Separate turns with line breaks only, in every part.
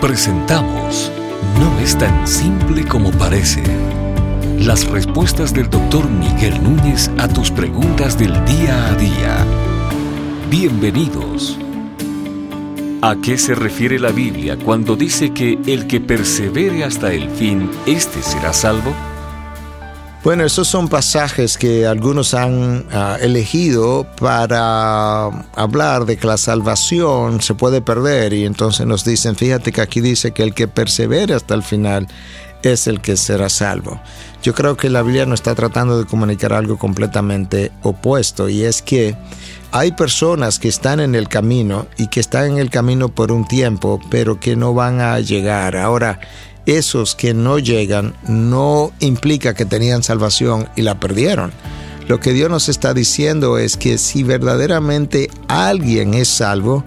Presentamos No es tan simple como parece. Las respuestas del doctor Miguel Núñez a tus preguntas del día a día. Bienvenidos. ¿A qué se refiere la Biblia cuando dice que el que persevere hasta el fin, éste será salvo?
Bueno, esos son pasajes que algunos han ah, elegido para hablar de que la salvación se puede perder y entonces nos dicen, fíjate que aquí dice que el que persevere hasta el final es el que será salvo. Yo creo que la Biblia nos está tratando de comunicar algo completamente opuesto y es que hay personas que están en el camino y que están en el camino por un tiempo, pero que no van a llegar. Ahora, esos que no llegan no implica que tenían salvación y la perdieron. Lo que Dios nos está diciendo es que si verdaderamente alguien es salvo,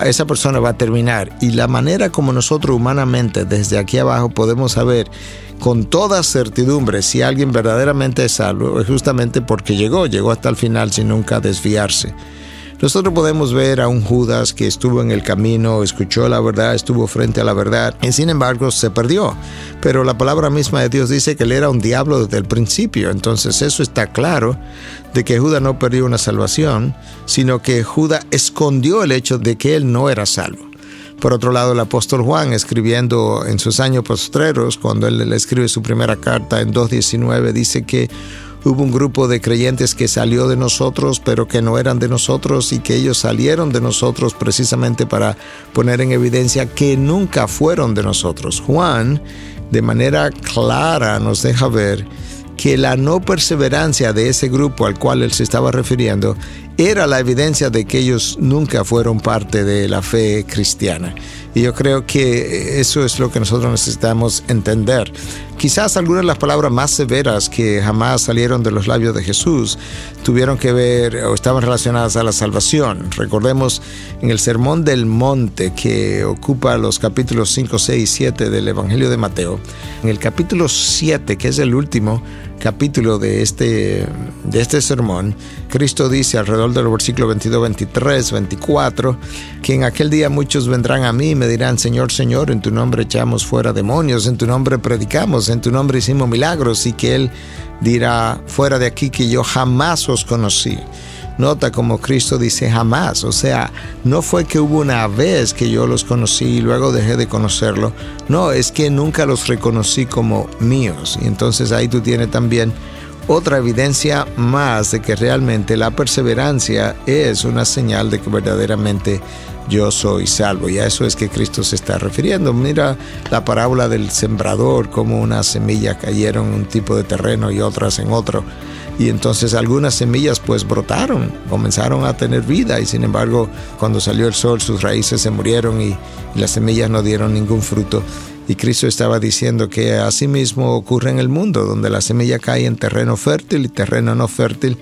esa persona va a terminar. Y la manera como nosotros humanamente desde aquí abajo podemos saber con toda certidumbre si alguien verdaderamente es salvo es justamente porque llegó, llegó hasta el final sin nunca desviarse. Nosotros podemos ver a un Judas que estuvo en el camino, escuchó la verdad, estuvo frente a la verdad y sin embargo se perdió. Pero la palabra misma de Dios dice que él era un diablo desde el principio. Entonces eso está claro de que Judas no perdió una salvación, sino que Judas escondió el hecho de que él no era salvo. Por otro lado, el apóstol Juan, escribiendo en sus años postreros, cuando él le escribe su primera carta en 2.19, dice que Hubo un grupo de creyentes que salió de nosotros, pero que no eran de nosotros y que ellos salieron de nosotros precisamente para poner en evidencia que nunca fueron de nosotros. Juan, de manera clara, nos deja ver que la no perseverancia de ese grupo al cual él se estaba refiriendo era la evidencia de que ellos nunca fueron parte de la fe cristiana. Y yo creo que eso es lo que nosotros necesitamos entender. Quizás algunas de las palabras más severas que jamás salieron de los labios de Jesús tuvieron que ver o estaban relacionadas a la salvación. Recordemos en el Sermón del Monte que ocupa los capítulos 5, 6 y 7 del Evangelio de Mateo. En el capítulo 7, que es el último capítulo de este, de este sermón, Cristo dice alrededor del versículo 22, 23, 24, que en aquel día muchos vendrán a mí y me dirán, Señor, Señor, en tu nombre echamos fuera demonios, en tu nombre predicamos en tu nombre hicimos milagros y que Él dirá fuera de aquí que yo jamás os conocí. Nota como Cristo dice jamás, o sea, no fue que hubo una vez que yo los conocí y luego dejé de conocerlo, no, es que nunca los reconocí como míos. Y entonces ahí tú tienes también otra evidencia más de que realmente la perseverancia es una señal de que verdaderamente yo soy salvo. Y a eso es que Cristo se está refiriendo. Mira la parábola del sembrador, como una semilla cayeron en un tipo de terreno y otras en otro. Y entonces algunas semillas pues brotaron, comenzaron a tener vida y sin embargo cuando salió el sol sus raíces se murieron y, las semillas no dieron ningún fruto. Y Cristo estaba diciendo que así mismo ocurre en el mundo, donde la semilla cae en terreno fértil y terreno no fértil.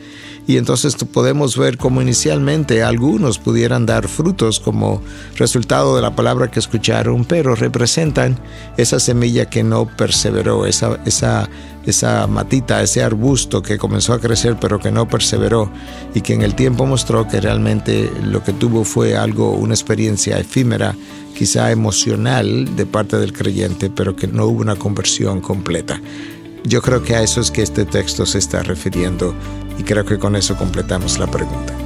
Y entonces podemos ver cómo inicialmente algunos pudieran dar frutos como resultado de la palabra que escucharon, pero representan esa semilla que no perseveró, esa, esa, esa matita, ese arbusto que comenzó a crecer pero que no perseveró y que en el tiempo mostró que realmente lo que tuvo fue algo, una experiencia efímera quizá emocional de parte del creyente, pero que no hubo una conversión completa. Yo creo que a eso es que este texto se está refiriendo y creo que con eso completamos la pregunta.